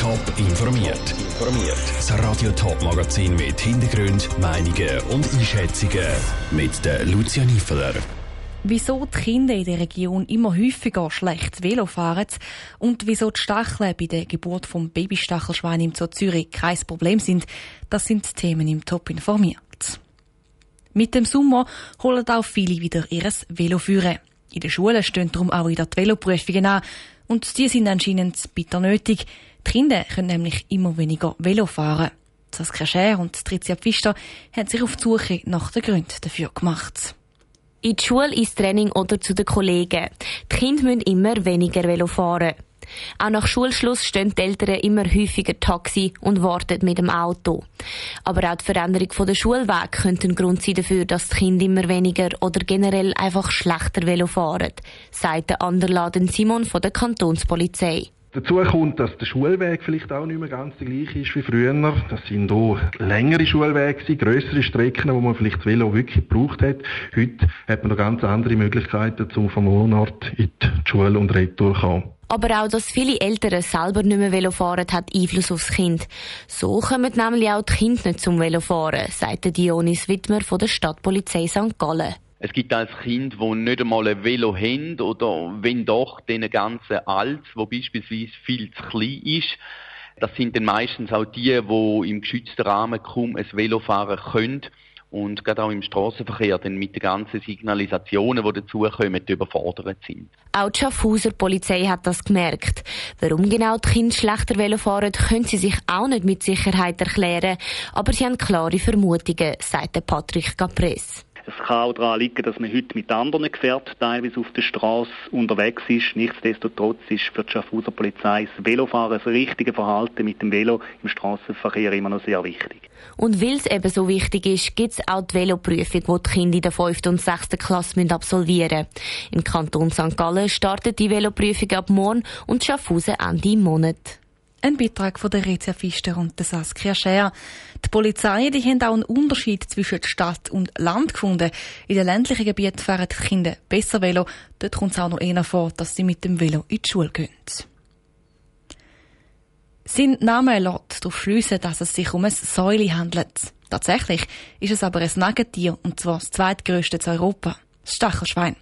Top informiert. Informiert. Das Radio Top Magazin mit Hintergrund, Meinungen und Einschätzungen mit der Lucia Niefeler. Wieso die Kinder in der Region immer häufiger schlecht Velo fahren und wieso die Stacheln bei der Geburt vom Babystachelschwein im Zoo Zürich kein Problem sind, das sind Themen im Top informiert. Mit dem Sommer holen auch viele wieder ihres Velo führen. In den Schulen stehen darum auch wieder die Veloprüfungen an und die sind anscheinend bitter nötig. Die Kinder können nämlich immer weniger Velo fahren. Saskia Scher und Tricia Pfister haben sich auf die Suche nach den Gründen dafür gemacht. In die Schule, ins Training oder zu den Kollegen. Die Kinder müssen immer weniger Velo fahren. Auch nach Schulschluss stehen die Eltern immer häufiger Taxi und warten mit dem Auto. Aber auch die Veränderung der Schulweg könnte ein Grund sein dafür, dass die Kinder immer weniger oder generell einfach schlechter Velo fahren, sagt der Anderladen Simon von der Kantonspolizei. Dazu kommt, dass der Schulweg vielleicht auch nicht mehr ganz der gleiche ist wie früher. Das sind auch längere Schulwege, größere Strecken, wo man vielleicht Velo wirklich gebraucht hat. Heute hat man noch ganz andere Möglichkeiten, um vom Wohnort in die Schule und Retour zu kommen. Aber auch, dass viele Eltern selber nicht mehr Velo fahren, hat Einfluss aufs Kind. So kommen nämlich auch die Kinder nicht zum Velofahren, sagt Dionis Wittmer von der Stadtpolizei St. Gallen. Es gibt als Kind, die nicht einmal ein Velo haben oder wenn doch, den ganzen Alt, wo beispielsweise viel zu klein ist. Das sind dann meistens auch die, die im geschützten Rahmen kaum ein Velo fahren können und gerade auch im Straßenverkehr dann mit den ganzen Signalisationen, die dazukommen, überfordert sind. Auch die Schaffhauser Polizei hat das gemerkt. Warum genau die Kinder schlechter Velo fahren, können sie sich auch nicht mit Sicherheit erklären, aber sie haben klare Vermutungen, sagt Patrick Capres. Es kann auch daran liegen, dass man heute mit anderen Gefährten teilweise auf der Straße unterwegs ist. Nichtsdestotrotz ist für die Schaffhauser Polizei das Velofahren, das richtige Verhalten mit dem Velo im Straßenverkehr immer noch sehr wichtig. Und weil es eben so wichtig ist, gibt es auch die Veloprüfung, die die Kinder in der 5. und 6. Klasse absolvieren müssen. Im Kanton St. Gallen startet die Veloprüfung ab morgen und Schaffhausen Ende Monat. Ein Beitrag von der Rezia Pfister und der Saskia Scher. Die Polizei die haben auch einen Unterschied zwischen Stadt und Land gefunden. In den ländlichen Gebieten fahren die Kinder besser Velo. Dort kommt es auch noch eher vor, dass sie mit dem Velo in die Schule gehen. Sein Name lässt darauf schliessen, dass es sich um ein Säule handelt. Tatsächlich ist es aber ein Nagetier, und zwar das zweitgrößte in Europa. Das Stachelschwein.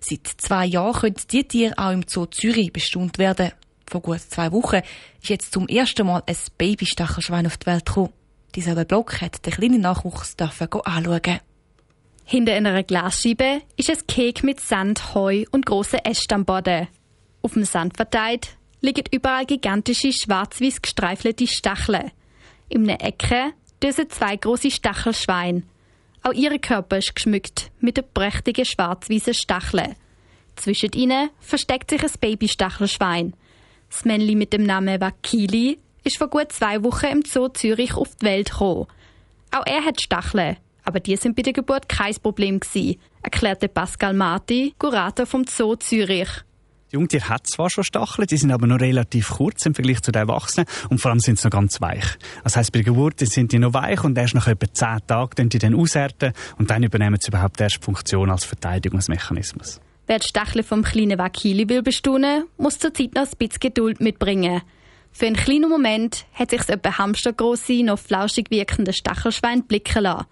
Seit zwei Jahren können diese Tiere auch im Zoo Zürich bestimmt werden vor gut zwei Wochen ist jetzt zum ersten Mal ein Babystachelschwein auf die Welt gekommen. Dieser Block hat der kleine Nachwuchs anschauen. Hinter einer Glasscheibe ist ein Kek mit Sand, Heu und grossen Ästen am Boden. Auf dem Sand verteilt liegen überall gigantische schwarz-weiß gestreifelte Stacheln. In einer Ecke düsen zwei große Stachelschweine. Auch ihre Körper ist geschmückt mit prächtigen schwarz-weißen Stacheln. Zwischen ihnen versteckt sich ein Babystachelschwein – Männchen mit dem Namen Wakili ist vor gut zwei Wochen im Zoo Zürich auf die Welt gekommen. Auch er hat Stacheln, aber die sind bei der Geburt kein Problem gewesen, erklärte Pascal Marti, Kurator vom Zoo Zürich. Die Jungtier hat zwar schon Stacheln, die sind aber noch relativ kurz im Vergleich zu den Erwachsenen und vor allem sind sie noch ganz weich. Das heißt, bei der Geburt sind die noch weich und erst nach etwa zehn Tagen die dann aushärten und dann übernehmen sie überhaupt erst Funktion als Verteidigungsmechanismus. Wer die Stacheln vom kleinen Wakili will bestaunen, muss zurzeit noch ein bisschen Geduld mitbringen. Für einen kleinen Moment hat sich das etwa hamstergrosse, noch flauschig wirkende Stachelschwein blicken lassen.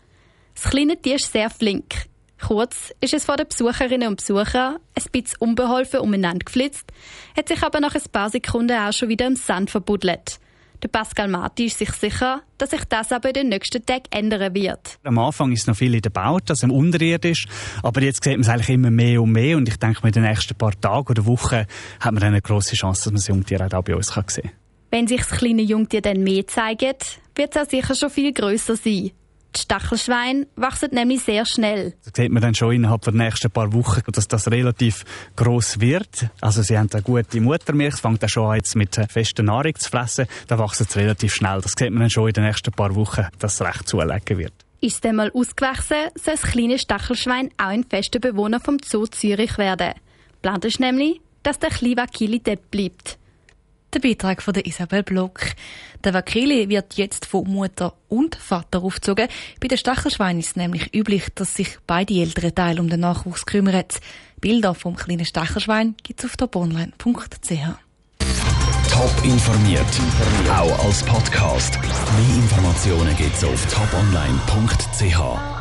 Das kleine Tier ist sehr flink. Kurz ist es vor den Besucherinnen und Besuchern ein bisschen unbeholfen umeinander geflitzt, hat sich aber nach ein paar Sekunden auch schon wieder im Sand verbuddelt. Der Pascal Marti ist sich sicher, dass sich das aber in den nächsten Tagen ändern wird. Am Anfang ist noch viel in der Baut, also im Unterirdisch. Aber jetzt sieht man es eigentlich immer mehr und mehr. Und ich denke, mit den nächsten paar Tagen oder Wochen hat man eine grosse Chance, dass man das Jungtier auch bei uns sehen kann. Wenn sich das kleine Jungtier dann mehr zeigt, wird es auch sicher schon viel grösser sein. Die Stachelschweine wachsen nämlich sehr schnell. Das sieht man dann schon innerhalb der nächsten paar Wochen, dass das relativ groß wird. Also sie haben eine gute Muttermilch, fängt auch schon an, jetzt mit fester Nahrung zu fressen. Da wachsen sie relativ schnell. Das sieht man dann schon in den nächsten paar Wochen, dass es recht zulegen wird. Ist es einmal ausgewachsen, soll das kleine Stachelschwein auch ein fester Bewohner vom Zoo Zürich werden. Plant ist nämlich, dass der kleine Wakili dort bleibt. Der Beitrag von der Isabel Block. Der Wakili wird jetzt von Mutter und Vater aufgezogen. Bei den Stachelschweinen ist es nämlich üblich, dass sich beide älteren Teile um den Nachwuchs kümmern. Bilder vom kleinen Stachelschwein gibt es auf toponline.ch. Top informiert, auch als Podcast. Mehr Informationen gibt's auf toponline.ch.